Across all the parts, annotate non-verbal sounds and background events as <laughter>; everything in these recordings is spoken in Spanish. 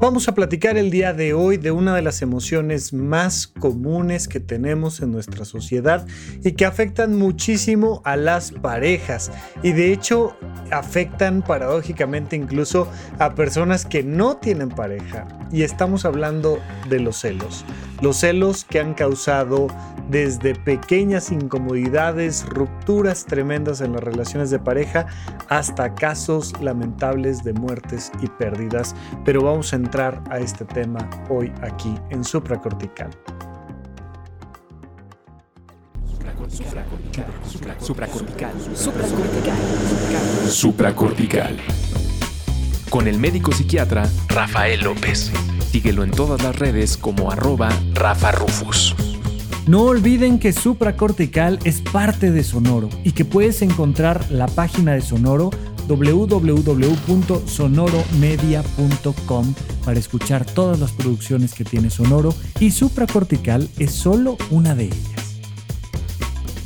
Vamos a platicar el día de hoy de una de las emociones más comunes que tenemos en nuestra sociedad y que afectan muchísimo a las parejas y de hecho afectan paradójicamente incluso a personas que no tienen pareja y estamos hablando de los celos. Los celos que han causado desde pequeñas incomodidades, rupturas tremendas en las relaciones de pareja, hasta casos lamentables de muertes y pérdidas. Pero vamos a entrar a este tema hoy aquí en Supracortical. Supracortical. Supracortical. Supracortical. Con el médico psiquiatra Rafael López. Síguelo en todas las redes como arroba Rafa Rufus. No olviden que Supracortical es parte de Sonoro y que puedes encontrar la página de Sonoro www.sonoromedia.com para escuchar todas las producciones que tiene Sonoro y Supracortical es solo una de ellas.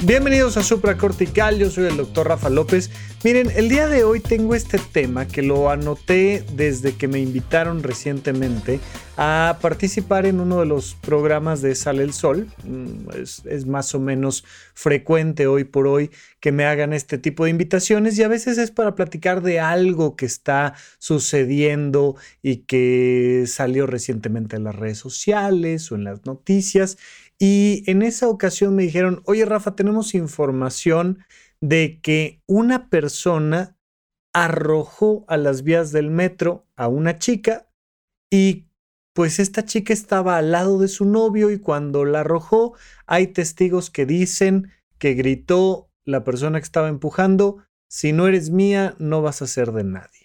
Bienvenidos a Supracortical, yo soy el doctor Rafa López. Miren, el día de hoy tengo este tema que lo anoté desde que me invitaron recientemente a participar en uno de los programas de Sale el Sol. Mm, es, es, más o menos frecuente hoy por hoy que me hagan este tipo de invitaciones y a veces es para platicar de algo que está sucediendo y que salió recientemente en las redes sociales o en las noticias. Y en esa ocasión me dijeron, oye Rafa, tenemos información de que una persona arrojó a las vías del metro a una chica y pues esta chica estaba al lado de su novio y cuando la arrojó hay testigos que dicen que gritó la persona que estaba empujando, si no eres mía no vas a ser de nadie.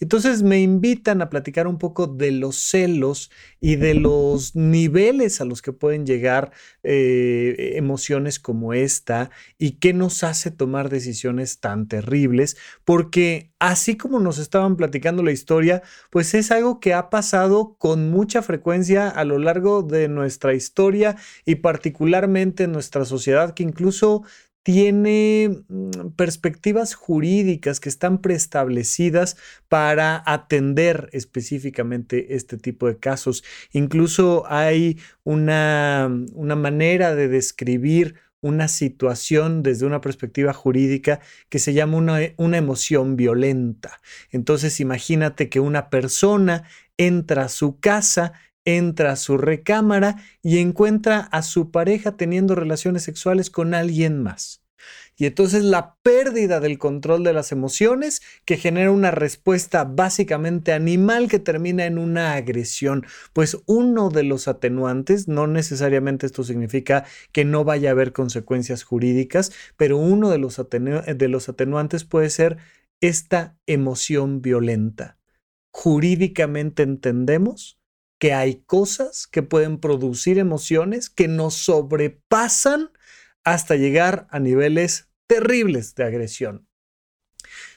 Entonces me invitan a platicar un poco de los celos y de los niveles a los que pueden llegar eh, emociones como esta y qué nos hace tomar decisiones tan terribles, porque así como nos estaban platicando la historia, pues es algo que ha pasado con mucha frecuencia a lo largo de nuestra historia y particularmente en nuestra sociedad que incluso tiene mm, perspectivas jurídicas que están preestablecidas para atender específicamente este tipo de casos. Incluso hay una, una manera de describir una situación desde una perspectiva jurídica que se llama una, una, emoción violenta. Entonces imagínate que una persona entra a su casa entra a su recámara y encuentra a su pareja teniendo relaciones sexuales con alguien más. Y entonces la pérdida del control de las emociones que genera una respuesta básicamente animal que termina en una agresión. Pues uno de los atenuantes, no necesariamente esto significa que no vaya a haber consecuencias jurídicas, pero uno de los, de los atenuantes puede ser esta emoción violenta. Jurídicamente entendemos que hay cosas que pueden producir emociones que nos sobrepasan hasta llegar a niveles terribles de agresión.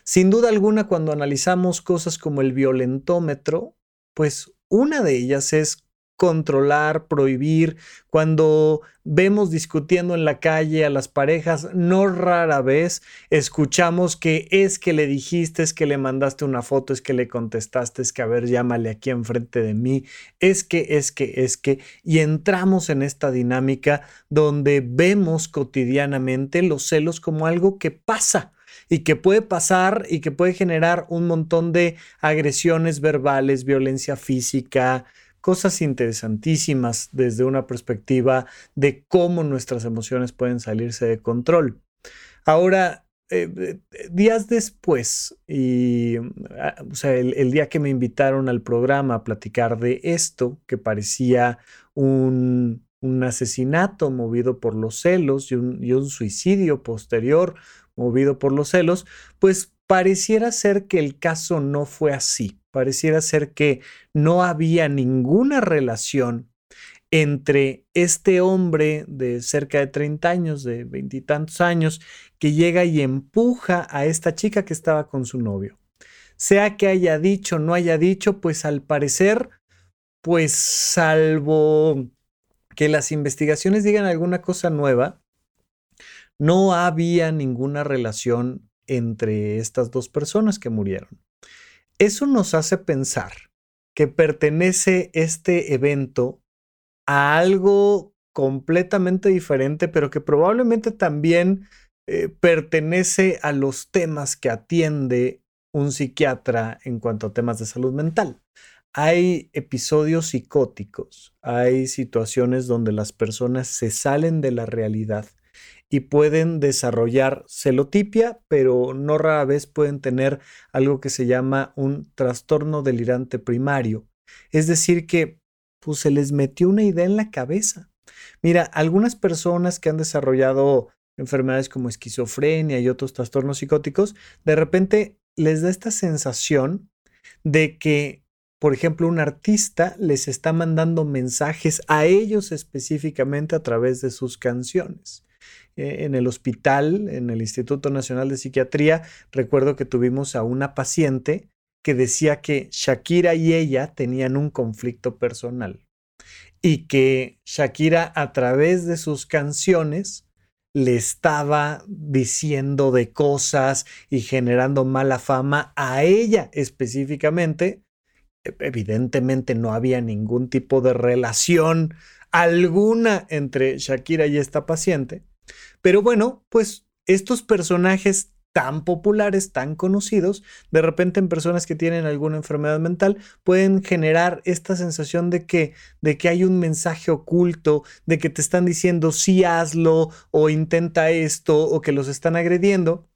Sin duda alguna, cuando analizamos cosas como el violentómetro, pues una de ellas es controlar, prohibir. Cuando vemos discutiendo en la calle a las parejas, no rara vez escuchamos que es que le dijiste, es que le mandaste una foto, es que le contestaste, es que a ver, llámale aquí enfrente de mí, es que, es que, es que, y entramos en esta dinámica donde vemos cotidianamente los celos como algo que pasa y que puede pasar y que puede generar un montón de agresiones verbales, violencia física, cosas interesantísimas desde una perspectiva de cómo nuestras emociones pueden salirse de control. Ahora, eh, eh, días después, y, ah, o sea, el, día que me invitaron al programa a platicar de esto, que parecía un, asesinato movido por los celos y un suicidio posterior movido por los celos, pues pareciera ser que el caso no fue así pareciera ser que no había ninguna relación entre este hombre de cerca de 30 años, de veintitantos años, que llega y empuja a esta chica que estaba con su novio. Sea que haya dicho o no haya dicho, pues al parecer, pues salvo que las investigaciones digan alguna cosa nueva, no había ninguna relación entre estas dos personas que murieron. Eso nos hace pensar que pertenece este evento a algo completamente diferente, pero que probablemente también eh, pertenece a los temas que atiende un psiquiatra en cuanto a temas de salud mental. Hay episodios psicóticos, hay situaciones donde las personas se salen de la realidad y pueden desarrollar celotipia, pero no rara vez pueden tener algo que se llama un trastorno delirante primario. Es decir, que pues, se les metió una idea en la cabeza. Mira, algunas personas que han desarrollado enfermedades como esquizofrenia y otros trastornos psicóticos, de repente les da esta sensación de que, por ejemplo, un artista les está mandando mensajes a ellos específicamente a través de sus canciones. Eh, en el hospital, en el Instituto Nacional de Psiquiatría, recuerdo que tuvimos a una paciente que decía que Shakira y ella tenían un conflicto personal y que Shakira a través de sus canciones le estaba diciendo de cosas y generando mala fama a ella específicamente. E, evidentemente no había ningún tipo de relación alguna entre Shakira y esta paciente, pero bueno, pues estos personajes tan populares, tan conocidos, de repente en personas que tienen alguna enfermedad mental pueden generar esta sensación de que, de que hay un mensaje oculto, de que te están diciendo sí hazlo o intenta esto o que los están agrediendo.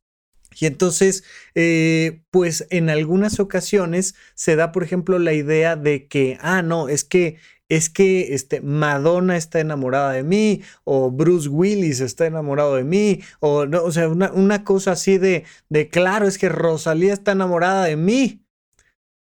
Y entonces, eh, pues en algunas ocasiones se da, por ejemplo, la idea de que, ah, no, es que es que este, Madonna está enamorada de mí, o Bruce Willis está enamorado de mí, o, no, o sea, una, cosa así de, de, claro, es que Rosalía está enamorada de mí.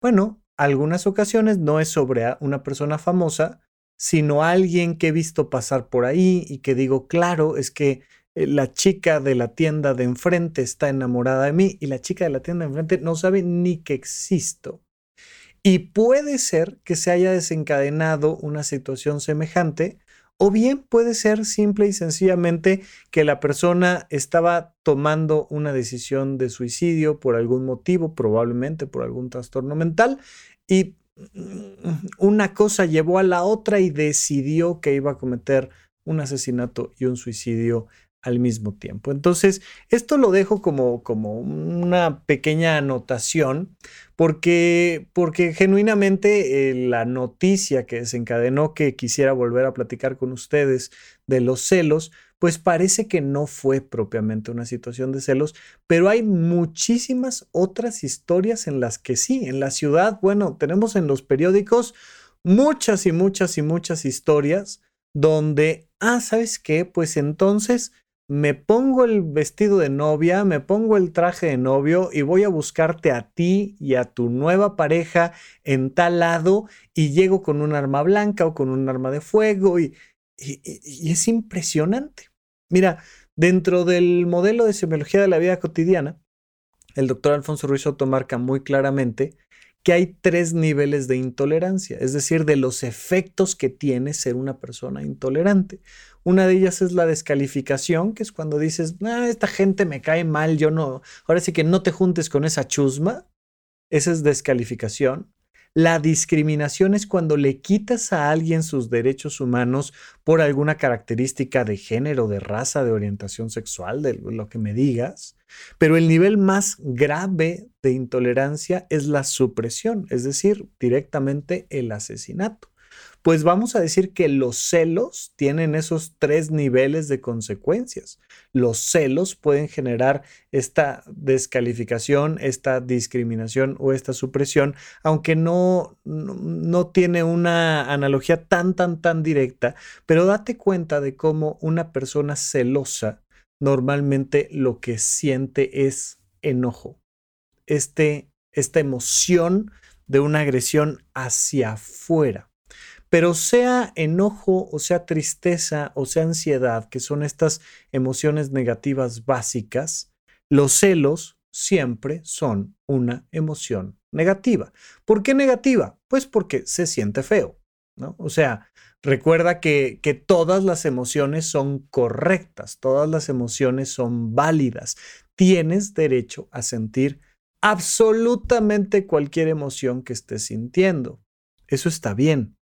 Bueno, algunas ocasiones no es sobre una persona famosa, sino alguien que he visto pasar por ahí y que digo, claro, es que eh, la chica de la tienda de enfrente está enamorada de mí y la chica de la tienda de enfrente no sabe ni que existo. Y puede ser que se haya desencadenado una situación semejante o bien puede ser simple y sencillamente que la persona estaba tomando una decisión de suicidio por algún motivo, probablemente por algún trastorno mental, y una cosa llevó a la otra y decidió que iba a cometer un asesinato y un suicidio al mismo tiempo. Entonces, esto lo dejo como, como una pequeña anotación porque, porque genuinamente eh, la noticia que desencadenó que quisiera volver a platicar con ustedes de los celos, pues parece que no fue propiamente una situación de celos, pero hay muchísimas otras historias en las que sí, en la ciudad, bueno, tenemos en los periódicos muchas y muchas y muchas historias donde, ah, ¿sabes qué? Pues entonces me pongo el vestido de novia, me pongo el traje de novio y voy a buscarte a ti y a tu nueva pareja en tal lado y llego con un arma blanca o con un arma de fuego y, es impresionante. Mira, dentro del modelo de semiología de la vida cotidiana, el doctor Alfonso Ruiz Soto marca muy claramente que hay tres niveles de intolerancia, es decir, de los efectos que tiene ser una persona intolerante. Una de ellas es la descalificación, que es cuando dices, ah, esta gente me cae mal, yo no, ahora sí que no te juntes con esa chusma. Esa es descalificación. La discriminación es cuando le quitas a alguien sus derechos humanos por alguna característica de género, de raza, de orientación sexual, de lo que me digas. Pero el nivel más grave de intolerancia es la supresión, es decir, directamente el asesinato pues vamos a decir que los celos tienen esos tres niveles de consecuencias. Los celos pueden generar esta descalificación, esta discriminación o esta supresión, aunque no, no, tiene una analogía tan, tan, tan directa, pero date cuenta de cómo una persona celosa normalmente lo que siente es enojo. Este, esta emoción de una agresión hacia afuera. Pero sea enojo o sea tristeza o sea ansiedad, que son estas emociones negativas básicas, los celos siempre son una emoción negativa. ¿Por qué negativa? Pues porque se siente feo, ¿no? O sea, recuerda que, que todas las emociones son correctas, todas las emociones son válidas. Tienes derecho a sentir absolutamente cualquier emoción que estés sintiendo. Eso está bien.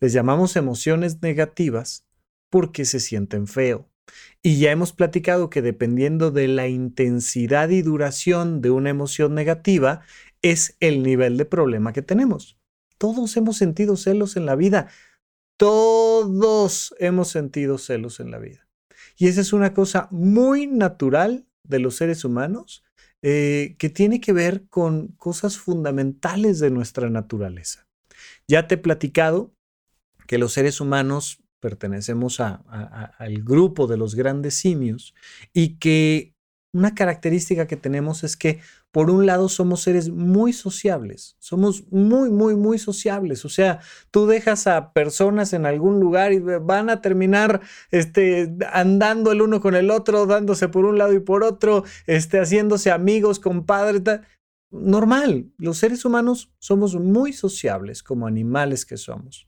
Les llamamos emociones negativas porque se sienten feo. Y ya hemos platicado que dependiendo de la intensidad y duración de una emoción negativa, es el nivel de problema que tenemos. Todos hemos sentido celos en la vida. Todos hemos sentido celos en la vida. Y esa es una cosa muy natural de los seres humanos eh, que tiene que ver con cosas fundamentales de nuestra naturaleza. Ya te he platicado que los seres humanos pertenecemos al grupo de los grandes simios y que una característica que tenemos es que por un lado somos seres muy sociables, somos muy, muy, muy sociables. O sea, tú dejas a personas en algún lugar y van a terminar este, andando el uno con el otro, dándose por un lado y por otro, este, haciéndose amigos, compadres. Normal, los seres humanos somos muy sociables como animales que somos,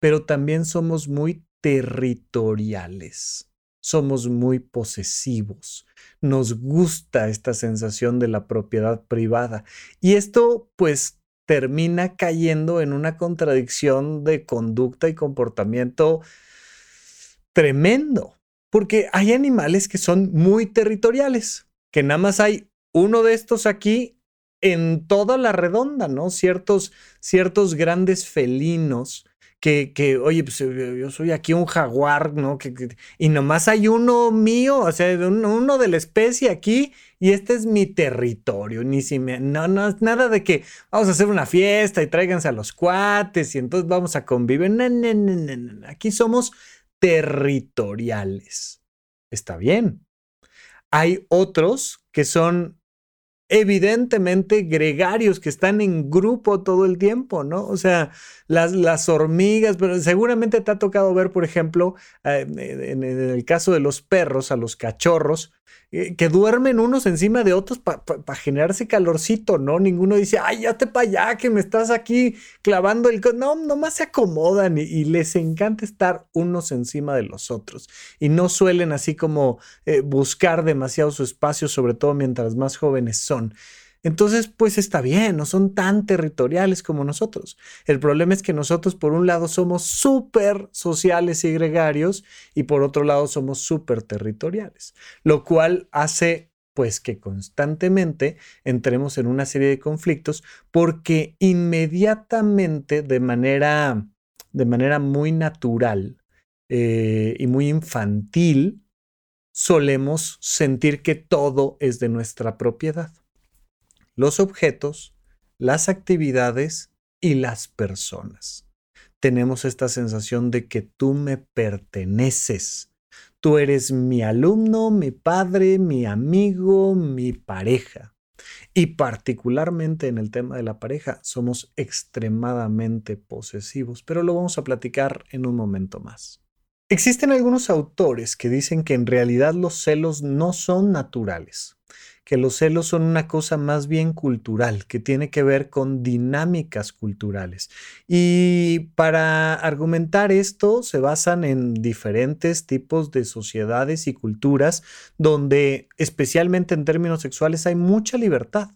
pero también somos muy territoriales somos muy posesivos. Nos gusta esta sensación de la propiedad privada. Y esto pues termina cayendo en una contradicción de conducta y comportamiento tremendo. Porque hay animales que son muy territoriales, que nada más hay uno de estos aquí en toda la redonda, ¿no? Ciertos, ciertos grandes felinos que, oye, pues eh, yo soy aquí un jaguar, ¿no? Que, y nomás hay uno mío, o sea, uno, de la especie aquí, y este es mi territorio. Ni si me, no, no, nada de que vamos a hacer una fiesta y tráiganse a los cuates y entonces vamos a convivir. No, no, no, aquí somos territoriales. Está bien. Hay otros que son evidentemente gregarios que están en grupo todo el tiempo, ¿no? O sea, las, las hormigas, pero seguramente te ha tocado ver, por ejemplo, eh, en, el caso de los perros, a los cachorros, eh, que duermen unos encima de otros para generarse calorcito, ¿no? Ninguno dice, ay, ya te para allá, que me estás aquí clavando el... No, nomás se acomodan y, les encanta estar unos encima de los otros. Y no suelen así como eh, buscar demasiado su espacio, sobre todo mientras más jóvenes son. Entonces, pues está bien, no son tan territoriales como nosotros. El problema es que nosotros, por un lado, somos súper sociales y gregarios y por otro lado, somos súper territoriales, lo cual hace pues que constantemente entremos en una serie de conflictos porque inmediatamente de manera, de manera muy natural eh, y muy infantil solemos sentir que todo es de nuestra propiedad los objetos, las actividades y las personas. Tenemos esta sensación de que tú me perteneces. Tú eres mi alumno, mi padre, mi amigo, mi pareja. Y particularmente en el tema de la pareja, somos extremadamente posesivos, pero lo vamos a platicar en un momento más. Existen algunos autores que dicen que en realidad los celos no son naturales, que los celos son una cosa más bien cultural, que tiene que ver con dinámicas culturales. Y para argumentar esto se basan en diferentes tipos de sociedades y culturas donde, especialmente en términos sexuales, hay mucha libertad.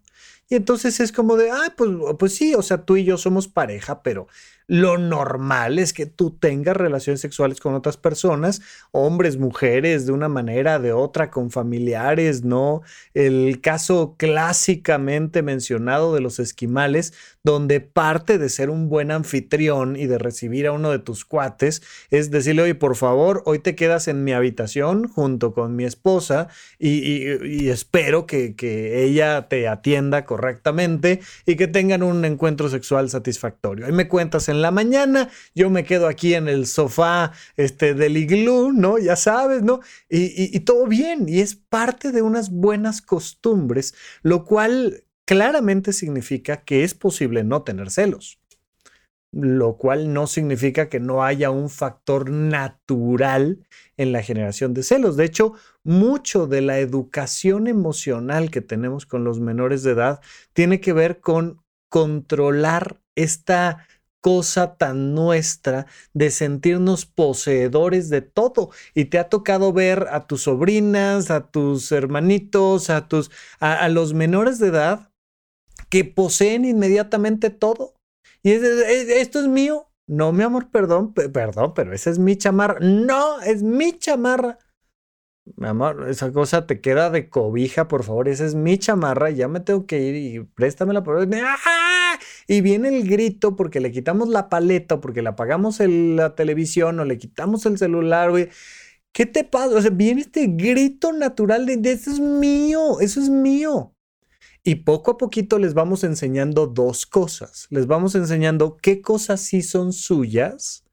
Y entonces es como de, ah, pues, pues sí, o sea, tú y yo somos pareja, pero lo normal es que tú tengas relaciones sexuales con otras personas, hombres, mujeres, de una manera, de otra, con familiares, ¿no? El caso clásicamente mencionado de los esquimales, donde parte de ser un buen anfitrión y de recibir a uno de tus cuates es decirle, oye, por favor, hoy te quedas en mi habitación junto con mi esposa y, espero que, que ella te atienda correctamente y que tengan un encuentro sexual satisfactorio. Ahí me cuentas en la mañana, yo me quedo aquí en el sofá este, del iglú, ¿no? Ya sabes, ¿no? Y, y todo bien, y es parte de unas buenas costumbres, lo cual claramente significa que es posible no tener celos lo cual no significa que no haya un factor natural en la generación de celos. De hecho, mucho de la educación emocional que tenemos con los menores de edad tiene que ver con controlar esta cosa tan nuestra de sentirnos poseedores de todo. Y te ha tocado ver a tus sobrinas, a tus hermanitos, a tus a, los menores de edad que poseen inmediatamente todo. Y esto es mío. No, mi amor, perdón, perdón, pero esa es mi chamarra. No, es mi chamarra. Mi amor, esa cosa te queda de cobija, por favor. Esa es mi chamarra. Ya me tengo que ir y préstamela por ¡Ah! Y viene el grito porque le quitamos la paleta, porque le apagamos la televisión o le quitamos el celular, güey. ¿Qué te pasa? O sea, viene este grito natural de, eso es mío, eso es mío. Y poco a poquito les vamos enseñando dos cosas. Les vamos enseñando qué cosas sí son suyas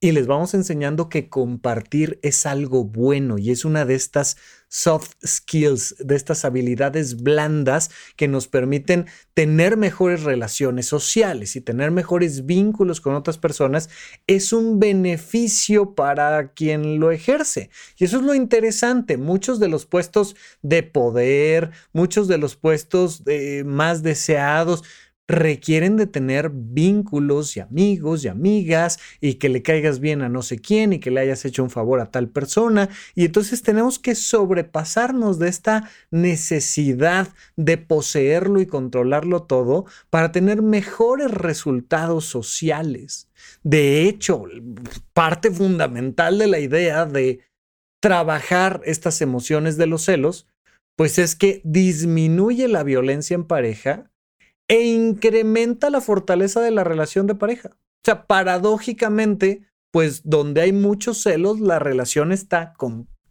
y les vamos enseñando que compartir es algo bueno y es una de estas soft skills, de estas habilidades blandas que nos permiten tener mejores relaciones sociales y tener mejores vínculos con otras personas. Es un beneficio para quien lo ejerce. Y eso es lo interesante. Muchos de los puestos de poder, muchos de los puestos eh, más deseados, requieren de tener vínculos y amigos y amigas y que le caigas bien a no sé quién y que le hayas hecho un favor a tal persona. Y entonces tenemos que sobrepasarnos de esta necesidad de poseerlo y controlarlo todo para tener mejores resultados sociales. De hecho, parte fundamental de la idea de trabajar estas emociones de los celos, pues es que disminuye la violencia en pareja e incrementa la fortaleza de la relación de pareja. O sea, paradójicamente, pues donde hay muchos celos, la relación está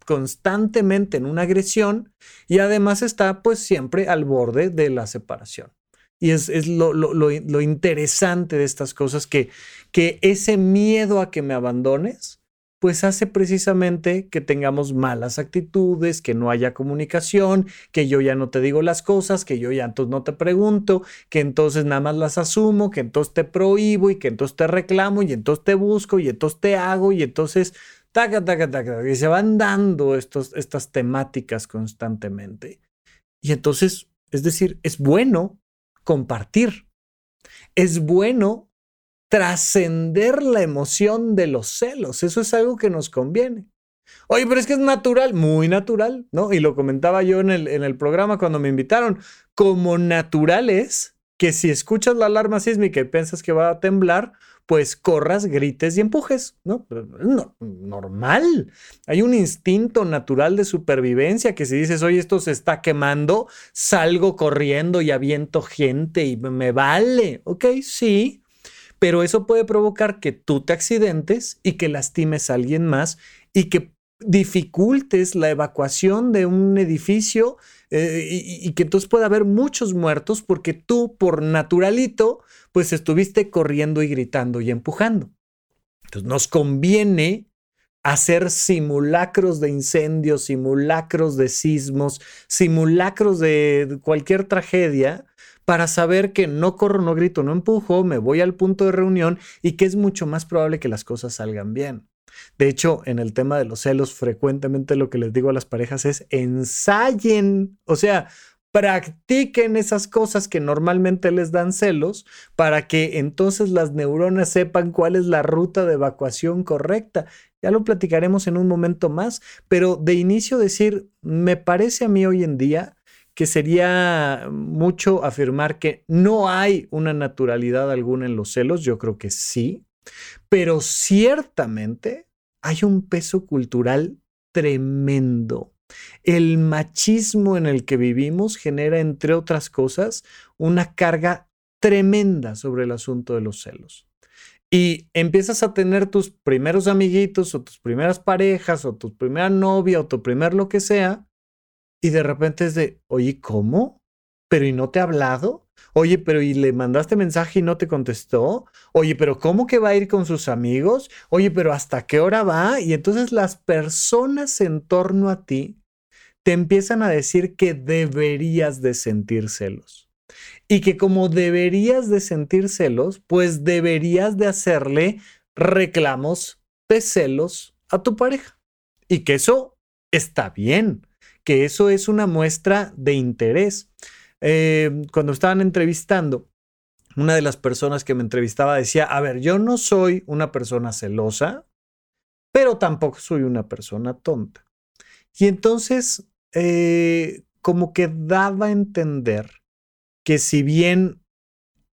constantemente en una agresión y además está pues siempre al borde de la separación. Y es, lo, lo, interesante de estas cosas, que, que ese miedo a que me abandones pues hace precisamente que tengamos malas actitudes, que no haya comunicación, que yo ya no te digo las cosas, que yo ya entonces no te pregunto, que entonces nada más las asumo, que entonces te prohíbo y que entonces te reclamo y entonces te busco y entonces te hago y entonces taca, taca, taca, y se van dando estas temáticas constantemente. Y entonces, es decir, es bueno compartir. Es bueno trascender la emoción de los celos. Eso es algo que nos conviene. Oye, pero es que es natural, muy natural, ¿no? Y lo comentaba yo en el, en el programa cuando me invitaron. Como natural es que si escuchas la alarma sísmica y piensas que va a temblar, pues corras, grites y empujes, ¿no? no normal. Hay un instinto natural de supervivencia que si dices, oye, esto se está quemando, salgo corriendo y aviento gente y me vale. Ok, sí, pero eso puede provocar que tú te accidentes y que lastimes a alguien más y que dificultes la evacuación de un edificio eh, y, que entonces pueda haber muchos muertos porque tú por naturalito pues estuviste corriendo y gritando y empujando. Entonces nos conviene hacer simulacros de incendios, simulacros de sismos, simulacros de cualquier tragedia para saber que no corro, no grito, no empujo, me voy al punto de reunión y que es mucho más probable que las cosas salgan bien. De hecho, en el tema de los celos, frecuentemente lo que les digo a las parejas es ensayen, o sea, practiquen esas cosas que normalmente les dan celos para que entonces las neuronas sepan cuál es la ruta de evacuación correcta. Ya lo platicaremos en un momento más, pero de inicio decir, me parece a mí hoy en día que sería mucho afirmar que no hay una naturalidad alguna en los celos, yo creo que sí, pero ciertamente hay un peso cultural tremendo. El machismo en el que vivimos genera, entre otras cosas, una carga tremenda sobre el asunto de los celos. Y empiezas a tener tus primeros amiguitos o tus primeras parejas o tu primera novia o tu primer lo que sea, y de repente es de, oye, ¿cómo? ¿Pero y no te ha hablado? Oye, pero ¿y le mandaste mensaje y no te contestó? Oye, pero ¿cómo que va a ir con sus amigos? Oye, pero ¿hasta qué hora va? Y entonces las personas en torno a ti te empiezan a decir que deberías de sentir celos. Y que como deberías de sentir celos, pues deberías de hacerle reclamos de celos a tu pareja. Y que eso está bien que eso es una muestra de interés. Eh, cuando estaban entrevistando, una de las personas que me entrevistaba decía, a ver, yo no soy una persona celosa, pero tampoco soy una persona tonta. Y entonces, eh, como que daba a entender que si bien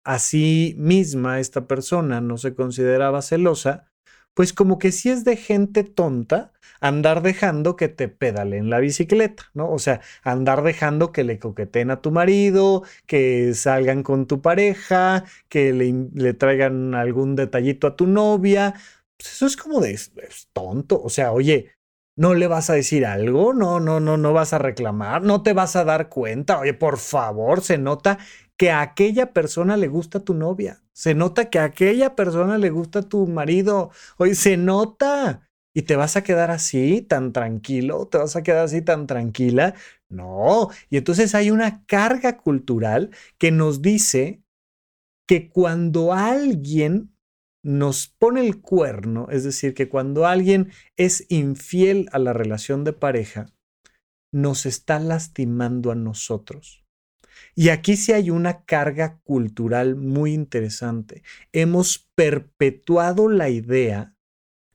así misma esta persona no se consideraba celosa, pues como que sí es de gente tonta andar dejando que te pedalen la bicicleta, ¿no? O sea, andar dejando que le coqueten a tu marido, que salgan con tu pareja, que le, traigan algún detallito a tu novia. Pues eso es como de es tonto. O sea, oye, ¿no le vas a decir algo? No, no, no, no vas a reclamar, no te vas a dar cuenta. Oye, por favor, se nota que a aquella persona le gusta tu novia. Se nota que a aquella persona le gusta tu marido. Oye, se nota. ¿Y te vas a quedar así tan tranquilo? ¿Te vas a quedar así tan tranquila? No. Y entonces hay una carga cultural que nos dice que cuando alguien nos pone el cuerno, es decir, que cuando alguien es infiel a la relación de pareja, nos está lastimando a nosotros. Y aquí sí hay una carga cultural muy interesante. Hemos perpetuado la idea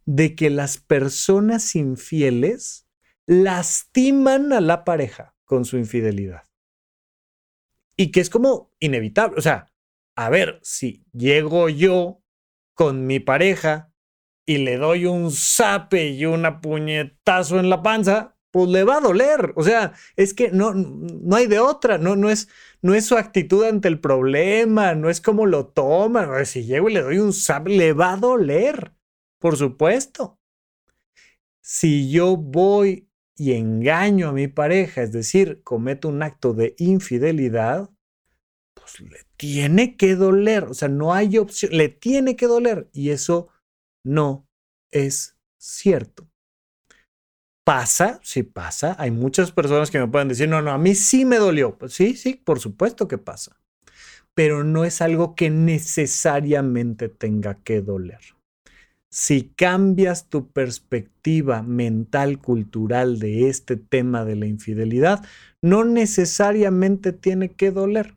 de que las personas infieles lastiman a la pareja con su infidelidad. Y que es como inevitable. O sea, a ver, si llego yo con mi pareja y le doy un zape y una puñetazo en la panza, pues le va a doler. O sea, es que no, no hay de otra, no, no, es, no es su actitud ante el problema, no es como lo toma. Si llego y le doy un zap, le va a doler, por supuesto. Si yo voy y engaño a mi pareja, es decir, cometo un acto de infidelidad, pues le tiene que doler. O sea, no hay opción, le tiene que doler. Y eso no es cierto. ¿Pasa? Sí pasa. Hay muchas personas que me pueden decir, no, no, a mí sí me dolió. Pues sí, sí, por supuesto que pasa. Pero no es algo que necesariamente tenga que doler. Si cambias tu perspectiva mental, cultural de este tema de la infidelidad, no necesariamente tiene que doler.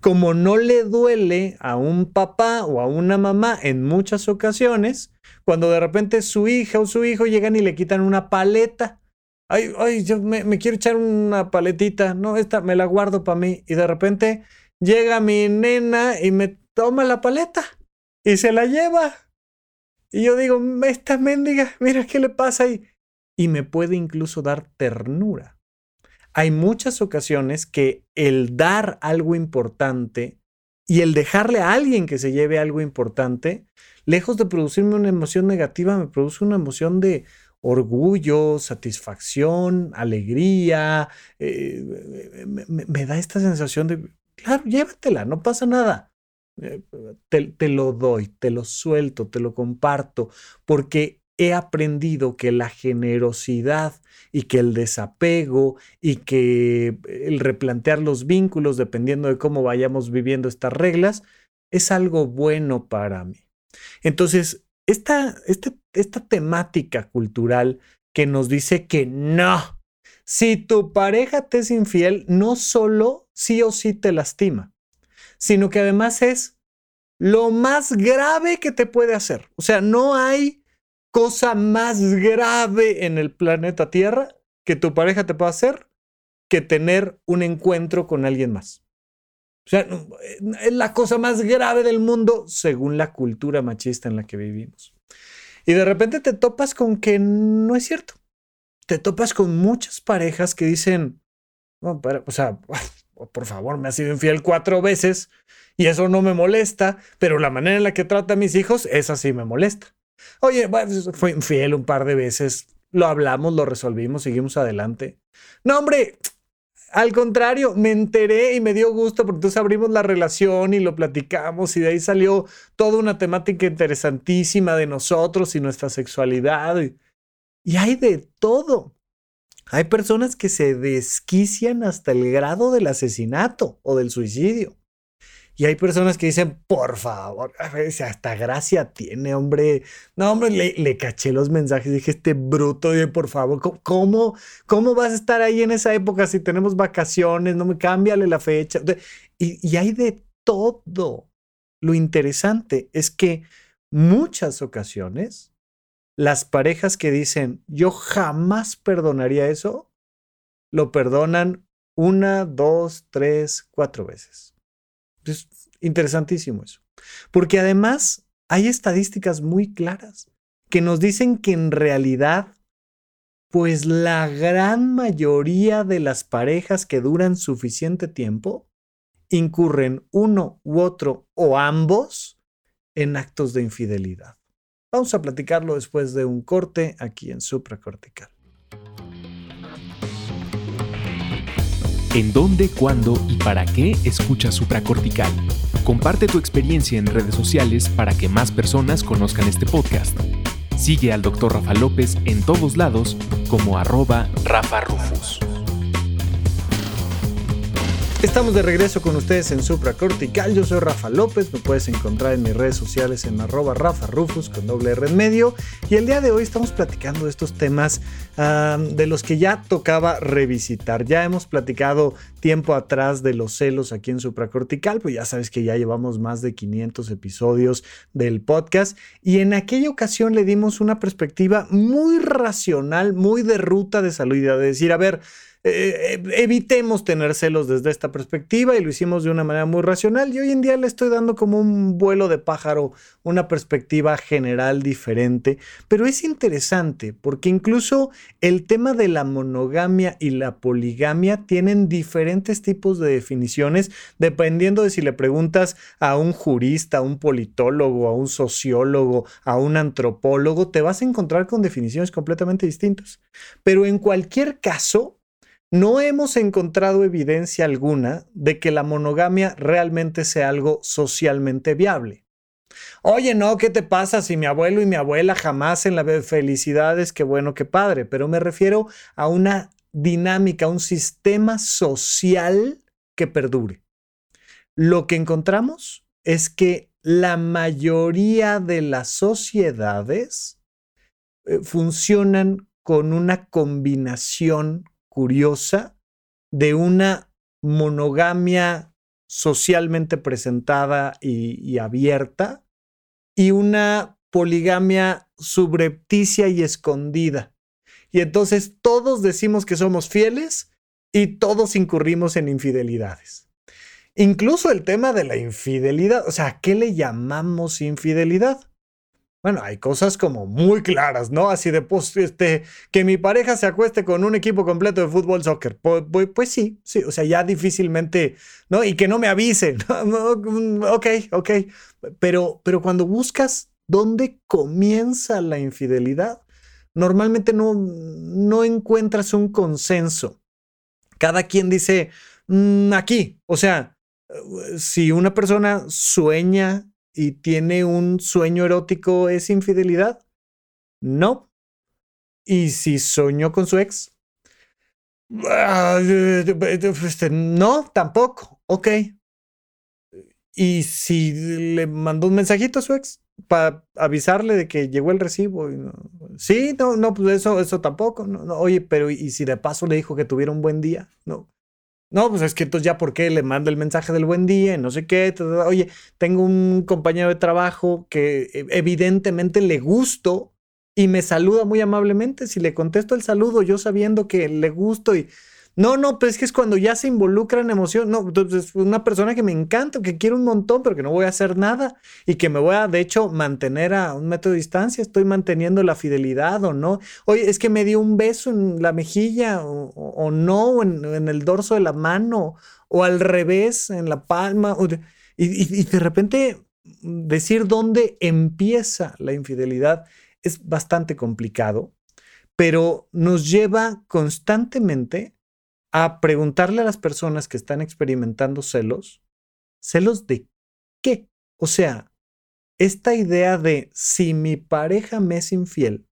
Como no le duele a un papá o a una mamá en muchas ocasiones, cuando de repente su hija o su hijo llegan y le quitan una paleta. Ay, ay, yo me, quiero echar una paletita. No, esta me la guardo para mí. Y de repente llega mi nena y me toma la paleta y se la lleva. Y yo digo, esta mendiga, mira qué le pasa ahí. Y me puede incluso dar ternura. Hay muchas ocasiones que el dar algo importante y el dejarle a alguien que se lleve algo importante lejos de producirme una emoción negativa, me produce una emoción de orgullo, satisfacción, alegría. Eh, me, da esta sensación de, claro, llévatela, no pasa nada. Eh, te, te lo doy, te lo suelto, te lo comparto, porque he aprendido que la generosidad y que el desapego y que el replantear los vínculos dependiendo de cómo vayamos viviendo estas reglas es algo bueno para mí. Entonces, esta, este, esta temática cultural que nos dice que no, si tu pareja te es infiel, no solo sí o sí te lastima, sino que además es lo más grave que te puede hacer. O sea, no hay cosa más grave en el planeta Tierra que tu pareja te pueda hacer que tener un encuentro con alguien más. O sea, es la cosa más grave del mundo según la cultura machista en la que vivimos. Y de repente te topas con que no es cierto. Te topas con muchas parejas que dicen, o sea, <laughs> por favor, me ha sido infiel cuatro veces y eso no me molesta, pero la manera en la que trata a mis hijos, esa sí me molesta. Oye, fue infiel un par de veces, lo hablamos, lo resolvimos, seguimos adelante. No, hombre, al contrario, me enteré y me dio gusto porque entonces abrimos la relación y lo platicamos y de ahí salió toda una temática interesantísima de nosotros y nuestra sexualidad. Y hay de todo. Hay personas que se desquician hasta el grado del asesinato o del suicidio. Y hay personas que dicen, por favor, hasta gracia tiene, hombre. No, hombre, le, caché los mensajes. Dije, este bruto, por favor, ¿cómo, ¿cómo vas a estar ahí en esa época si tenemos vacaciones? No me cámbiale la fecha. Y, y hay de todo. Lo interesante es que muchas ocasiones las parejas que dicen, yo jamás perdonaría eso, lo perdonan una, dos, tres, cuatro veces. Es interesantísimo eso. Porque además hay estadísticas muy claras que nos dicen que en realidad, pues la gran mayoría de las parejas que duran suficiente tiempo incurren uno u otro o ambos en actos de infidelidad. Vamos a platicarlo después de un corte aquí en supracortical. ¿En dónde, cuándo y para qué escucha supracortical? Comparte tu experiencia en redes sociales para que más personas conozcan este podcast. Sigue al Dr. Rafa López en todos lados como arroba Rafa Rufus. Estamos de regreso con ustedes en Supra Cortical. Yo soy Rafa López. Me puedes encontrar en mis redes sociales en arroba Rafa Rufus con doble R en medio. Y el día de hoy estamos platicando de estos temas de los que ya tocaba revisitar. Ya hemos platicado tiempo atrás de los celos aquí en Supra Cortical, pues ya sabes que ya llevamos más de 500 episodios del podcast. Y en aquella ocasión le dimos una perspectiva muy racional, muy de ruta de salida, de decir, a ver, eh, evitemos tener celos desde esta perspectiva y lo hicimos de una manera muy racional y hoy en día le estoy dando como un vuelo de pájaro, una perspectiva general diferente, pero es interesante porque incluso el tema de la monogamia y la poligamia tienen diferentes tipos de definiciones dependiendo de si le preguntas a un jurista, a un politólogo, a un sociólogo, a un antropólogo, te vas a encontrar con definiciones completamente distintas. Pero en cualquier caso, no hemos encontrado evidencia alguna de que la monogamia realmente sea algo socialmente viable. Oye, no, ¿qué te pasa si mi abuelo y mi abuela jamás en la felicidades? Qué bueno, qué padre, pero me refiero a una dinámica, un sistema social que perdure. Lo que encontramos es que la mayoría de las sociedades eh, funcionan con una combinación curiosa de una monogamia socialmente presentada y, abierta y una poligamia subrepticia y escondida. Y entonces todos decimos que somos fieles y todos incurrimos en infidelidades. Incluso el tema de la infidelidad, o sea, ¿qué le llamamos infidelidad? Bueno, hay cosas como muy claras, ¿no? Así de, pues, este, que mi pareja se acueste con un equipo completo de fútbol, soccer. Pues, pues, sí, sí, o sea, ya difícilmente, ¿no? Y que no me avise, <laughs> ¿no? ok, ok. Pero, pero cuando buscas dónde comienza la infidelidad, normalmente no, no encuentras un consenso. Cada quien dice, mm, aquí, o sea, si una persona sueña y tiene un sueño erótico, ¿es infidelidad? No. ¿Y si soñó con su ex? Ah, este, no, tampoco. Ok. ¿Y si le mandó un mensajito a su ex para avisarle de que llegó el recibo? Sí, no, no, pues eso, eso tampoco. No, Oye, pero ¿y si de paso le dijo que tuviera un buen día? No. No, pues es que entonces ya por qué le mando el mensaje del buen día, no sé qué. Oye, tengo un compañero de trabajo que eh, evidentemente le gusto y me saluda muy amablemente. Si le contesto el saludo, yo sabiendo que le gusto y no, no, pues es que es cuando ya se involucra en emoción. No, entonces es una persona que me encanta, que quiero un montón, pero que no voy a hacer nada y que me voy a, de hecho, mantener a un metro de distancia. Estoy manteniendo la fidelidad o no. Oye, es que me dio un beso en la mejilla o, no, en, el dorso de la mano o al revés, en la palma. y, y de repente decir dónde empieza la infidelidad es bastante complicado, pero nos lleva constantemente a preguntarle a las personas que están experimentando celos, celos de qué? O sea, esta idea de si mi pareja me es infiel,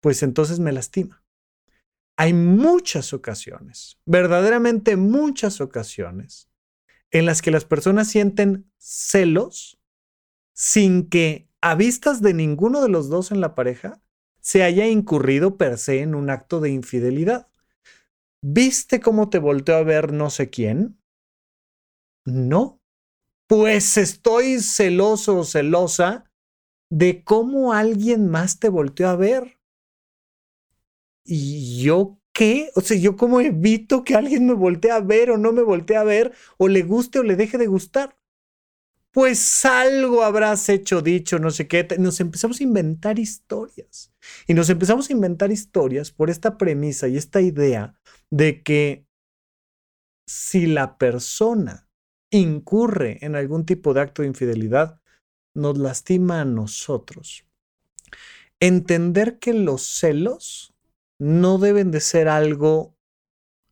pues entonces me lastima. Hay muchas ocasiones, verdaderamente muchas ocasiones, en las que las personas sienten celos sin que a vistas de ninguno de los dos en la pareja se haya incurrido per se en un acto de infidelidad. ¿Viste cómo te volteó a ver no sé quién? No. Pues estoy celoso o celosa de cómo alguien más te volteó a ver. ¿Y yo qué? O sea, ¿yo cómo evito que alguien me voltee a ver o no me voltee a ver o le guste o le deje de gustar? pues algo habrás hecho, dicho, no sé qué. Nos empezamos a inventar historias. Y nos empezamos a inventar historias por esta premisa y esta idea de que si la persona incurre en algún tipo de acto de infidelidad, nos lastima a nosotros. Entender que los celos no deben de ser algo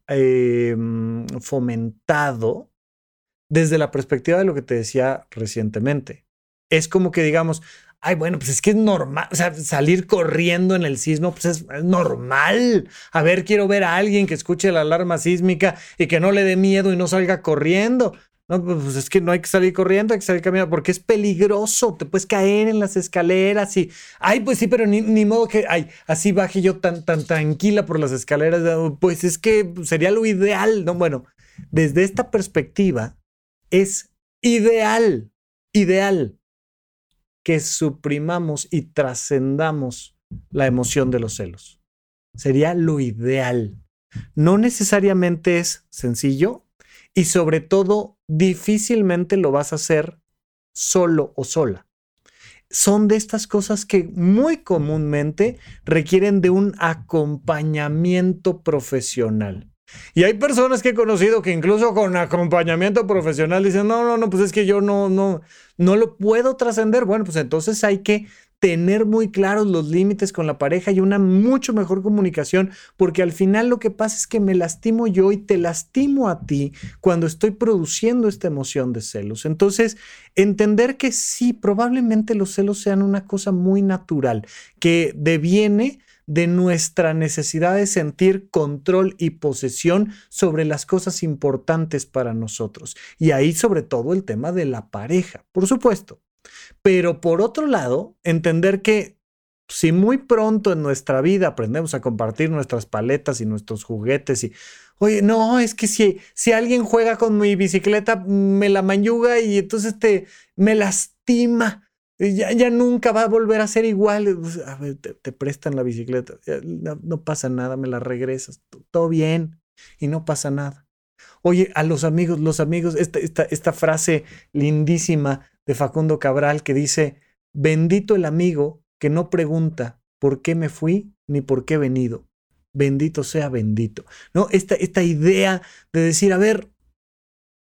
em, fomentado desde la perspectiva de lo que te decía recientemente. Es como que digamos, ay, bueno, pues es que es normal, o sea, salir corriendo en el sismo, pues es, normal. A ver, quiero ver a alguien que escuche la alarma sísmica y que no le dé miedo y no salga corriendo. No, pues, pues es que no hay que salir corriendo, hay que salir caminando porque es peligroso, te puedes caer en las escaleras y, ay, pues sí, pero ni, ni modo que, ay, así baje yo tan, tan tranquila por las escaleras, pues es que sería lo ideal, ¿no? Bueno, desde esta perspectiva, es ideal, ideal que suprimamos y trascendamos la emoción de los celos. Sería lo ideal. No necesariamente es sencillo y sobre todo difícilmente lo vas a hacer solo o sola. Son de estas cosas que muy comúnmente requieren de un acompañamiento profesional. Y hay personas que he conocido que incluso con acompañamiento profesional dicen, no, no, no, pues es que yo no, no, no lo puedo trascender. Bueno, pues entonces hay que tener muy claros los límites con la pareja y una mucho mejor comunicación, porque al final lo que pasa es que me lastimo yo y te lastimo a ti cuando estoy produciendo esta emoción de celos. Entonces, entender que sí, probablemente los celos sean una cosa muy natural, que deviene de nuestra necesidad de sentir control y posesión sobre las cosas importantes para nosotros. Y ahí sobre todo el tema de la pareja, por supuesto. Pero por otro lado, entender que si muy pronto en nuestra vida aprendemos a compartir nuestras paletas y nuestros juguetes y, oye, no, es que si, si alguien juega con mi bicicleta, me la mayuga y entonces te, me lastima ya, nunca va a volver a ser igual. Pues, te, prestan la bicicleta, no, pasa nada, me la regresas, todo bien y no pasa nada. Oye, a los amigos, los amigos, esta, esta, esta frase lindísima de Facundo Cabral que dice, bendito el amigo que no pregunta por qué me fui ni por qué he venido. Bendito sea bendito. ¿No? Esta, esta idea de decir, a ver,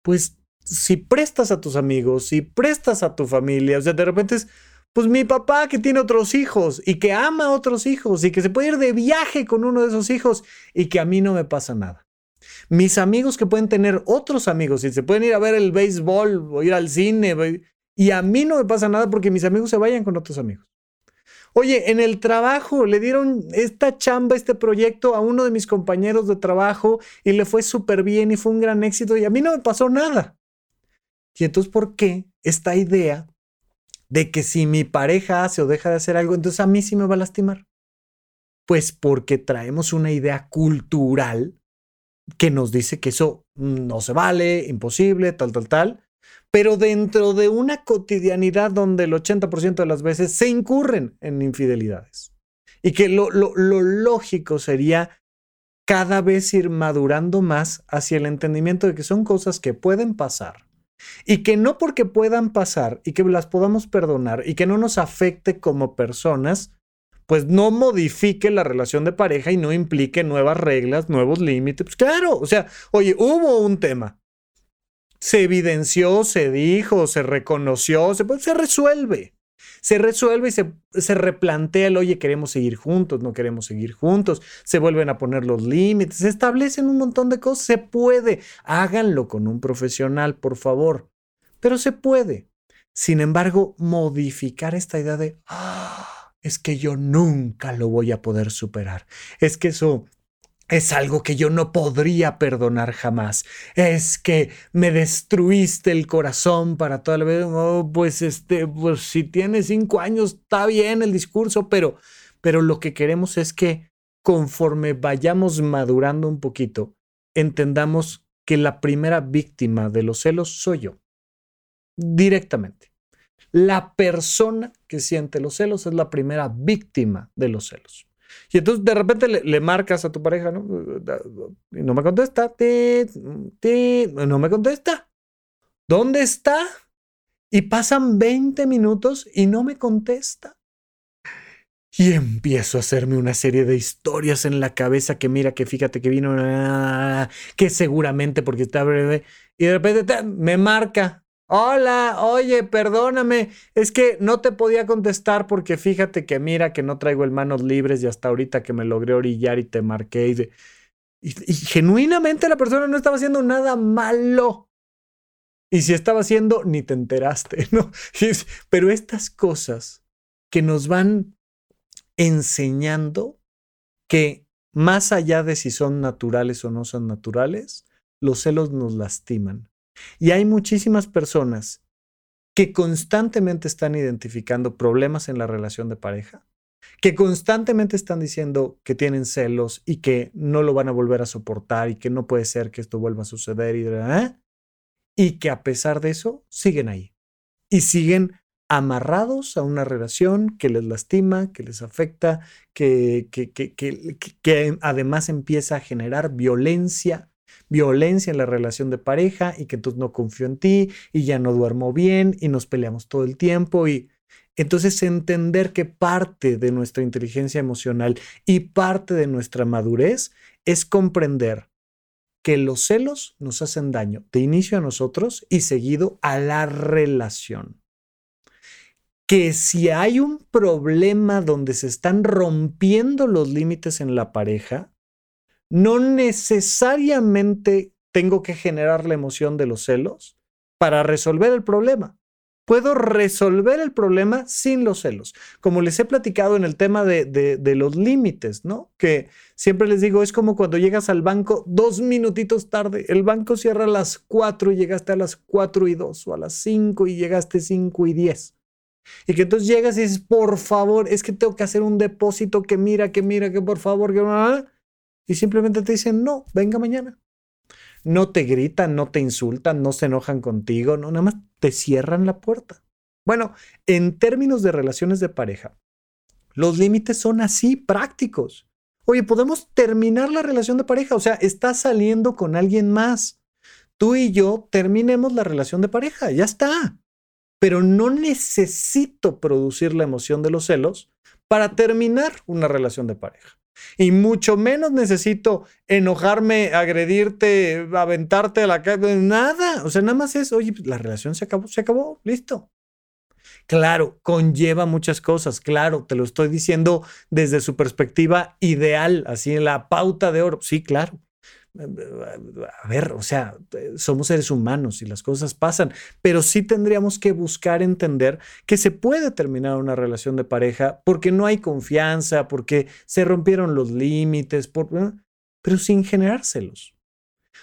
pues si prestas a tus amigos, si prestas a tu familia, o sea, de repente es, pues mi papá que tiene otros hijos y que ama a otros hijos y que se puede ir de viaje con uno de esos hijos y que a mí no me pasa nada. Mis amigos que pueden tener otros amigos y se pueden ir a ver el béisbol o ir al cine y a mí no me pasa nada porque mis amigos se vayan con otros amigos. Oye, en el trabajo le dieron esta chamba, este proyecto a uno de mis compañeros de trabajo y le fue súper bien y fue un gran éxito y a mí no me pasó nada. Y entonces, ¿por qué esta idea de que si mi pareja hace o deja de hacer algo, entonces a mí sí me va a lastimar? Pues porque traemos una idea cultural que nos dice que eso no se vale, imposible, tal, tal, tal. Pero dentro de una cotidianidad donde el 80% de las veces se incurren en infidelidades. Y que lo, lo, lo lógico sería cada vez ir madurando más hacia el entendimiento de que son cosas que pueden pasar, y que no porque puedan pasar y que las podamos perdonar y que no nos afecte como personas, pues no modifique la relación de pareja y no implique nuevas reglas, nuevos límites. Pues claro, o sea, oye, hubo un tema. Se evidenció, se dijo, se reconoció, se, pues, se resuelve. Se resuelve y se, se replantea el, oye, queremos seguir juntos, no queremos seguir juntos, se vuelven a poner los límites, se establecen un montón de cosas, se puede, háganlo con un profesional, por favor, pero se puede. Sin embargo, modificar esta idea de, ah, es que yo nunca lo voy a poder superar, es que eso es algo que yo no podría perdonar jamás. Es que me destruiste el corazón para toda la vida. Pues este, pues si tiene cinco años, está bien el discurso, pero, pero lo que queremos es que conforme vayamos madurando un poquito, entendamos que la primera víctima de los celos soy yo. Directamente. La persona que siente los celos es la primera víctima de los celos. Y entonces de repente le, marcas a tu pareja, ¿no? Y no me contesta, no me contesta. ¿Dónde está? Y pasan 20 minutos y no me contesta. Y empiezo a hacerme una serie de historias en la cabeza que mira, que fíjate que vino, que seguramente porque está breve. Y de repente me marca. Hola, oye, perdóname, es que no te podía contestar porque fíjate que mira que no traigo el manos libres y hasta ahorita que me logré orillar y te marqué y, genuinamente la persona no estaba haciendo nada malo. Y si estaba haciendo, ni te enteraste, <laughs> ¿no? Pero estas cosas que nos van enseñando que más allá de si son naturales o no son naturales, los celos nos lastiman. Y hay muchísimas personas que constantemente están identificando problemas en la relación de pareja, que constantemente están diciendo que tienen celos y que no lo van a volver a soportar y que no puede ser que esto vuelva a suceder y, que a pesar de eso siguen ahí y siguen amarrados a una relación que les lastima, que les afecta, que, además empieza a generar violencia, violencia en la relación de pareja y que entonces no confío en ti y ya no duermo bien y nos peleamos todo el tiempo y entonces entender que parte de nuestra inteligencia emocional y parte de nuestra madurez es comprender que los celos nos hacen daño de inicio a nosotros y seguido a la relación. Que si hay un problema donde se están rompiendo los límites en la pareja, no necesariamente tengo que generar la emoción de los celos para resolver el problema. Puedo resolver el problema sin los celos. Como les he platicado en el tema de, de, los límites, ¿no? Que siempre les digo, es como cuando llegas al banco dos minutitos tarde. El banco cierra a las cuatro y llegaste a las cuatro y dos, o a las cinco y llegaste cinco y diez. Y que entonces llegas y dices, por favor, es que tengo que hacer un depósito que mira, que mira, que por favor, que... Y simplemente te dicen, no, venga mañana. No te gritan, no te insultan, no se enojan contigo, no, nada más te cierran la puerta. Bueno, en términos de relaciones de pareja, los límites son así prácticos. Oye, podemos terminar la relación de pareja, o sea, estás saliendo con alguien más. Tú y yo terminemos la relación de pareja, ya está pero no necesito producir la emoción de los celos para terminar una relación de pareja. Y mucho menos necesito enojarme, agredirte, aventarte a la calle, nada. O sea, nada más es, oye, la relación se acabó, se acabó, listo. Claro, conlleva muchas cosas, claro, te lo estoy diciendo desde su perspectiva ideal, así en la pauta de oro. Sí, claro a ver, o sea, somos seres humanos y las cosas pasan, pero sí tendríamos que buscar entender que se puede terminar una relación de pareja porque no hay confianza, porque se rompieron los límites, pero sin generárselos.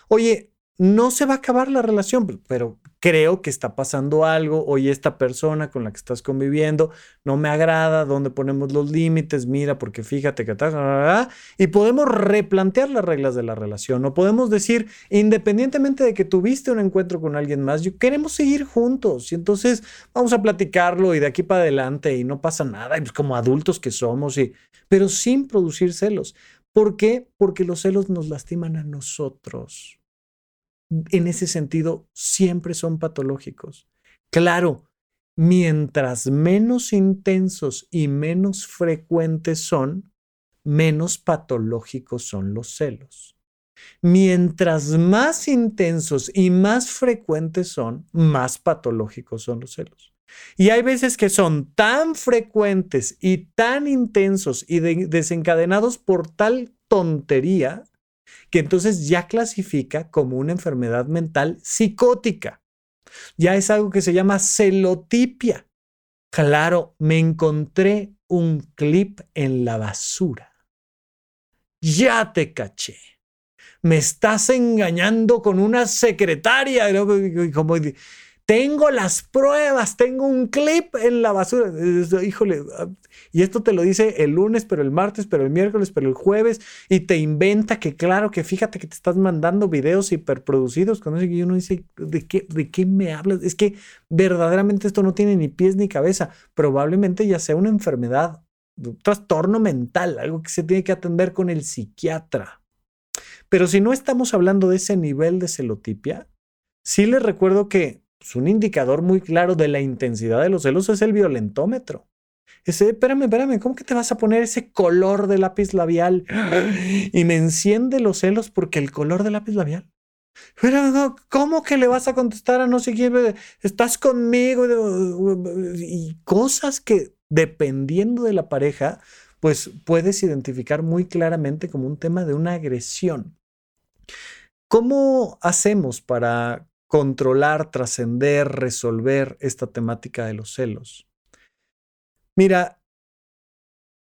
Oye, no se va a acabar la relación, pero creo que está pasando algo, oye, esta persona con la que estás conviviendo no me agrada, dónde ponemos los límites, mira, porque fíjate que tal, y podemos replantear las reglas de la relación, o podemos decir, independientemente de que tuviste un encuentro con alguien más, yo, queremos seguir juntos, y entonces vamos a platicarlo y de aquí para adelante, y no pasa nada, y pues como adultos que somos, y, pero sin producir celos. ¿Por qué? Porque los celos nos lastiman a nosotros en ese sentido siempre son patológicos. Claro, mientras menos intensos y menos frecuentes son, menos patológicos son los celos. Mientras más intensos y más frecuentes son, más patológicos son los celos. Y hay veces que son tan frecuentes y tan intensos y desencadenados por tal tontería que entonces ya clasifica como una enfermedad mental psicótica. Ya es algo que se llama celotipia. Claro, me encontré un clip en la basura. Ya te caché. Me estás engañando con una secretaria. Como, tengo las pruebas, tengo un clip en la basura. Híjole, y esto te lo dice el lunes, pero el martes, pero el miércoles, pero el jueves, y te inventa que claro, que fíjate que te estás mandando videos hiperproducidos con eso y uno dice, ¿de qué, ¿de qué me hablas? Es que verdaderamente esto no tiene ni pies ni cabeza. Probablemente ya sea una enfermedad, un trastorno mental, algo que se tiene que atender con el psiquiatra. Pero si no estamos hablando de ese nivel de celotipia, sí les recuerdo que pues, un indicador muy claro de la intensidad de los celos es el violentómetro. Ese, espérame, espérame, ¿cómo que te vas a poner ese color de lápiz labial? <gasps> Y me enciende los celos porque el color de lápiz labial. Pero, ¿cómo que le vas a contestar a no sé quién? Estás conmigo y cosas que dependiendo de la pareja, pues puedes identificar muy claramente como un tema de una agresión. ¿Cómo hacemos para controlar, trascender, resolver esta temática de los celos? Mira,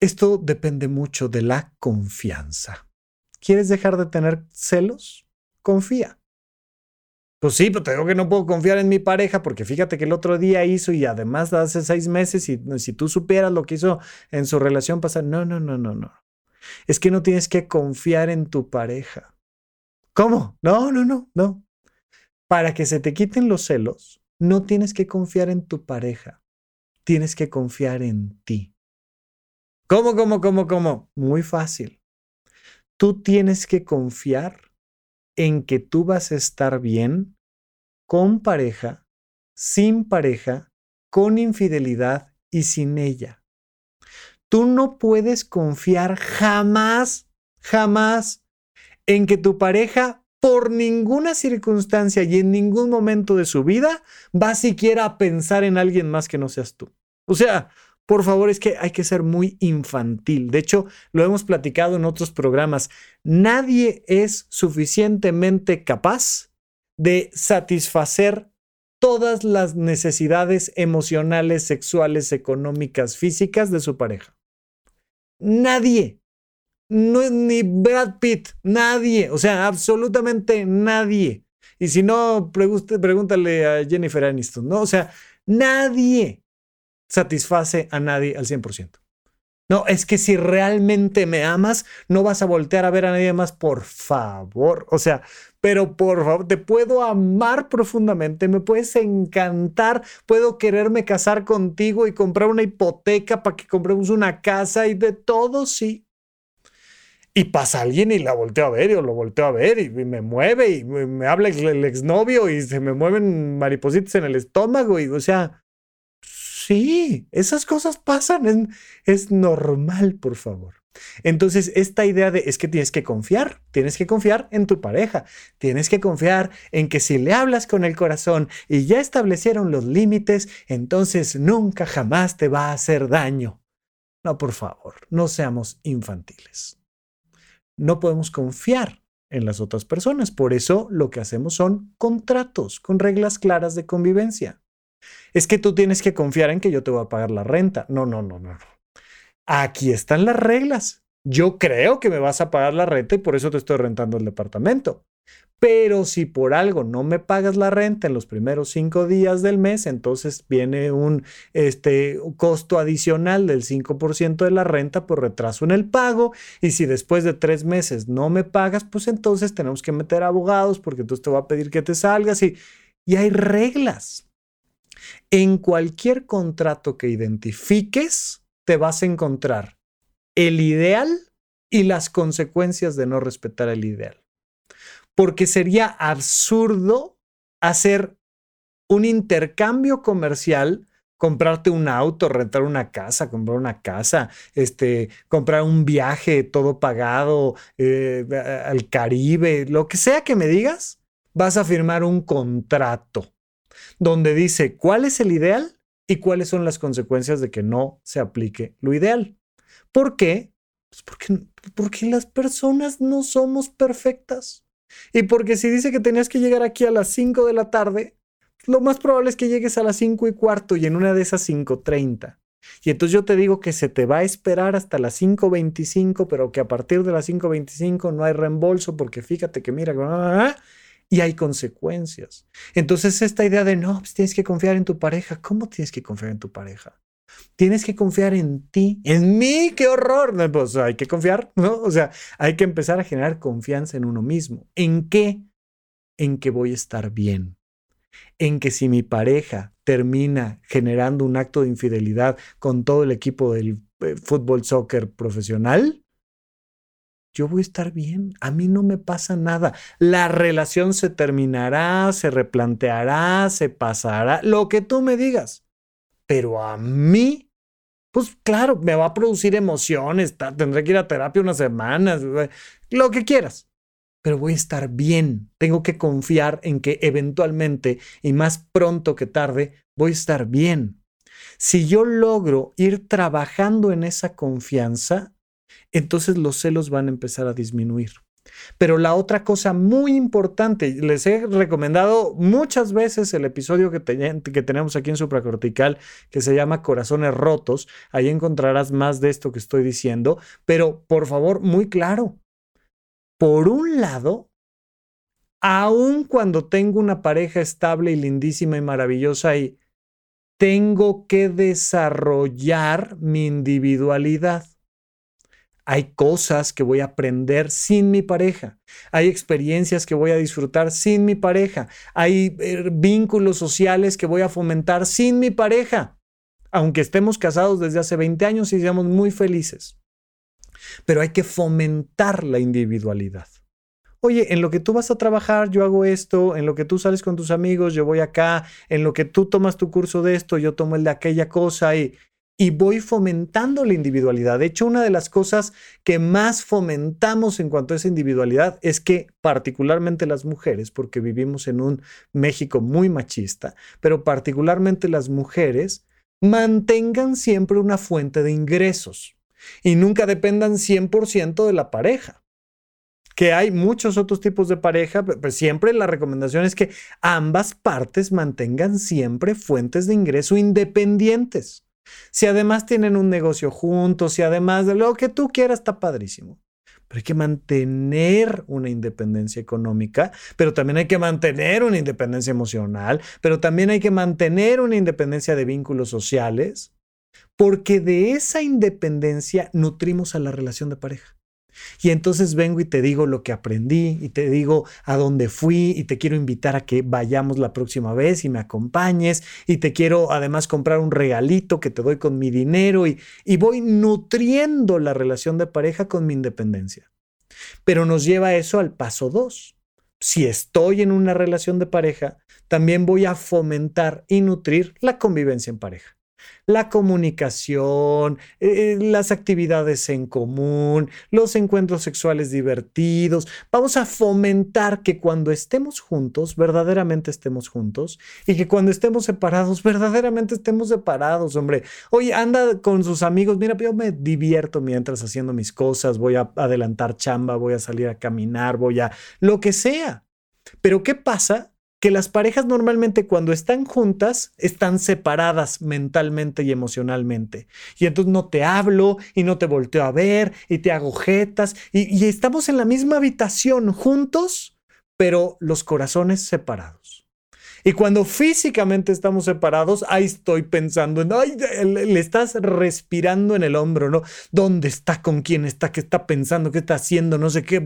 esto depende mucho de la confianza. ¿Quieres dejar de tener celos? Confía. Pues sí, pero te digo que no puedo confiar en mi pareja porque fíjate que el otro día hizo y además hace seis meses y si tú supieras lo que hizo en su relación pasada, no, no, no, no, no. Es que no tienes que confiar en tu pareja. ¿Cómo? No, no, no, no. Para que se te quiten los celos, no tienes que confiar en tu pareja. Tienes que confiar en ti. ¿Cómo, cómo, cómo, cómo? Muy fácil. Tú tienes que confiar en que tú vas a estar bien con pareja, sin pareja, con infidelidad y sin ella. Tú no puedes confiar jamás, jamás en que tu pareja por ninguna circunstancia y en ningún momento de su vida va siquiera a pensar en alguien más que no seas tú. O sea, por favor, es que hay que ser muy infantil. De hecho, lo hemos platicado en otros programas. Nadie es suficientemente capaz de satisfacer todas las necesidades emocionales, sexuales, económicas, físicas de su pareja. Nadie. No, ni Brad Pitt, nadie. O sea, absolutamente nadie. Y si no, pregúntale a Jennifer Aniston, ¿no? O sea, nadie satisface a nadie al 100%. No, es que si realmente me amas, no vas a voltear a ver a nadie más, por favor. O sea, pero por favor, te puedo amar profundamente, me puedes encantar, puedo quererme casar contigo y comprar una hipoteca para que compremos una casa y de todo, sí. Y pasa alguien y la volteo a ver, y lo volteo a ver y me mueve y me habla el exnovio y se me mueven maripositas en el estómago y, o sea, Sí, esas cosas pasan, es, normal, por favor. Entonces, esta idea de es que tienes que confiar, tienes que confiar en tu pareja, tienes que confiar en que si le hablas con el corazón y ya establecieron los límites, entonces nunca jamás te va a hacer daño. No, por favor, no seamos infantiles. No podemos confiar en las otras personas, por eso lo que hacemos son contratos con reglas claras de convivencia. Es que tú tienes que confiar en que yo te voy a pagar la renta. No, no, no, no. Aquí están las reglas. Yo creo que me vas a pagar la renta y por eso te estoy rentando el departamento. Pero si por algo no me pagas la renta en los primeros cinco días del mes, entonces viene un este, costo adicional del 5% de la renta por retraso en el pago. Y si después de tres meses no me pagas, pues entonces tenemos que meter abogados porque entonces te va a pedir que te salgas y, y hay reglas. En cualquier contrato que identifiques, te vas a encontrar el ideal y las consecuencias de no respetar el ideal. Porque sería absurdo hacer un intercambio comercial, comprarte un auto, rentar una casa, comprar una casa, este, comprar un viaje todo pagado eh, al Caribe, lo que sea que me digas, vas a firmar un contrato donde dice cuál es el ideal y cuáles son las consecuencias de que no se aplique lo ideal. ¿Por qué? Pues porque, porque las personas no somos perfectas. Y porque si dice que tenías que llegar aquí a las 5 de la tarde, lo más probable es que llegues a las 5 y cuarto y en una de esas 5.30. Y entonces yo te digo que se te va a esperar hasta las 5.25, pero que a partir de las 5.25 no hay reembolso porque fíjate que mira, y hay consecuencias. Entonces esta idea de no, pues tienes que confiar en tu pareja, ¿cómo tienes que confiar en tu pareja? Tienes que confiar en ti, en mí, qué horror. Pues hay que confiar, ¿no? O sea, hay que empezar a generar confianza en uno mismo. ¿En qué? En que voy a estar bien. En que si mi pareja termina generando un acto de infidelidad con todo el equipo del eh, fútbol, soccer profesional, yo voy a estar bien, a mí no me pasa nada. La relación se terminará, se replanteará, se pasará, lo que tú me digas. Pero a mí, pues claro, me va a producir emociones, tendré que ir a terapia unas semanas, lo que quieras. Pero voy a estar bien. Tengo que confiar en que eventualmente y más pronto que tarde voy a estar bien. Si yo logro ir trabajando en esa confianza, entonces los celos van a empezar a disminuir. Pero la otra cosa muy importante, les he recomendado muchas veces el episodio que, que, tenemos aquí en supracortical que se llama Corazones Rotos. Ahí encontrarás más de esto que estoy diciendo. Pero por favor, muy claro. Por un lado, aun cuando tengo una pareja estable y lindísima y maravillosa y tengo que desarrollar mi individualidad. Hay cosas que voy a aprender sin mi pareja. Hay experiencias que voy a disfrutar sin mi pareja. Hay eh, vínculos sociales que voy a fomentar sin mi pareja. Aunque estemos casados desde hace 20 años y seamos muy felices. Pero hay que fomentar la individualidad. Oye, en lo que tú vas a trabajar, yo hago esto, en lo que tú sales con tus amigos, yo voy acá, en lo que tú tomas tu curso de esto, yo tomo el de aquella cosa y y voy fomentando la individualidad. De hecho, una de las cosas que más fomentamos en cuanto a esa individualidad es que particularmente las mujeres, porque vivimos en un México muy machista, pero particularmente las mujeres mantengan siempre una fuente de ingresos y nunca dependan 100% de la pareja. Que hay muchos otros tipos de pareja, pero siempre la recomendación es que ambas partes mantengan siempre fuentes de ingreso independientes. Si además tienen un negocio juntos, si además de lo que tú quieras, está padrísimo. Pero hay que mantener una independencia económica, pero también hay que mantener una independencia emocional, pero también hay que mantener una independencia de vínculos sociales, porque de esa independencia nutrimos a la relación de pareja. Y entonces vengo y te digo lo que aprendí y te digo a dónde fui y te quiero invitar a que vayamos la próxima vez y me acompañes y te quiero además comprar un regalito que te doy con mi dinero y, y voy nutriendo la relación de pareja con mi independencia. Pero nos lleva eso al paso dos. Si estoy en una relación de pareja, también voy a fomentar y nutrir la convivencia en pareja la comunicación, eh, las actividades en común, los encuentros sexuales divertidos. Vamos a fomentar que cuando estemos juntos, verdaderamente estemos juntos y que cuando estemos separados, verdaderamente estemos separados, hombre. Oye, anda con sus amigos, mira, yo me divierto mientras haciendo mis cosas, voy a adelantar chamba, voy a salir a caminar, voy a lo que sea. Pero ¿qué pasa que las parejas normalmente cuando están juntas están separadas mentalmente y emocionalmente. Y entonces no te hablo y no te volteo a ver y te hago jetas y, estamos en la misma habitación juntos, pero los corazones separados. Y cuando físicamente estamos separados, ahí estoy pensando en, ay, le estás respirando en el hombro, ¿no? ¿Dónde está? ¿Con quién está? ¿Qué está pensando? ¿Qué está haciendo? No sé qué.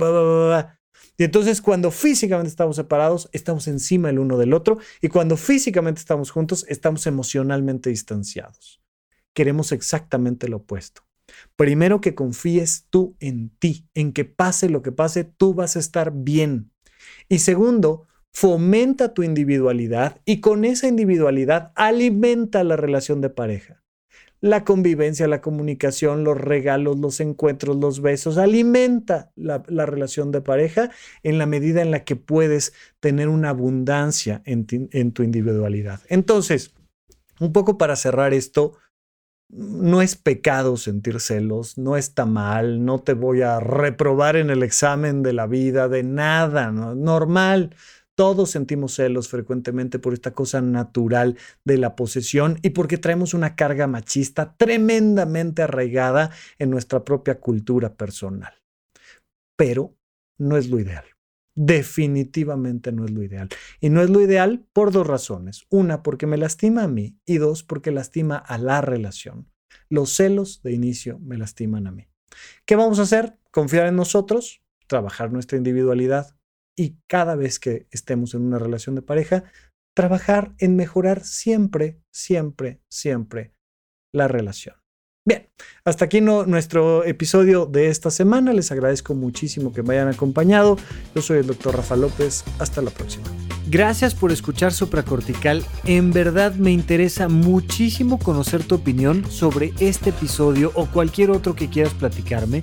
Y entonces cuando físicamente estamos separados, estamos encima el uno del otro y cuando físicamente estamos juntos, estamos emocionalmente distanciados. Queremos exactamente lo opuesto. Primero que confíes tú en ti, en que pase lo que pase, tú vas a estar bien. Y segundo, fomenta tu individualidad y con esa individualidad alimenta la relación de pareja la convivencia, la comunicación, los regalos, los encuentros, los besos, alimenta la, relación de pareja en la medida en la que puedes tener una abundancia en, tu individualidad. Entonces, un poco para cerrar esto, no es pecado sentir celos, no está mal, no te voy a reprobar en el examen de la vida, de nada, ¿no? normal. Todos sentimos celos frecuentemente por esta cosa natural de la posesión y porque traemos una carga machista tremendamente arraigada en nuestra propia cultura personal. Pero no es lo ideal. Definitivamente no es lo ideal. Y no es lo ideal por dos razones. Una, porque me lastima a mí y dos, porque lastima a la relación. Los celos de inicio me lastiman a mí. ¿Qué vamos a hacer? Confiar en nosotros, trabajar nuestra individualidad, y cada vez que estemos en una relación de pareja, trabajar en mejorar siempre, siempre, siempre la relación. Bien, hasta aquí nuestro episodio de esta semana. Les agradezco muchísimo que me hayan acompañado. Yo soy el doctor Rafa López. Hasta la próxima. Gracias por escuchar Supracortical. En verdad me interesa muchísimo conocer tu opinión sobre este episodio o cualquier otro que quieras platicarme.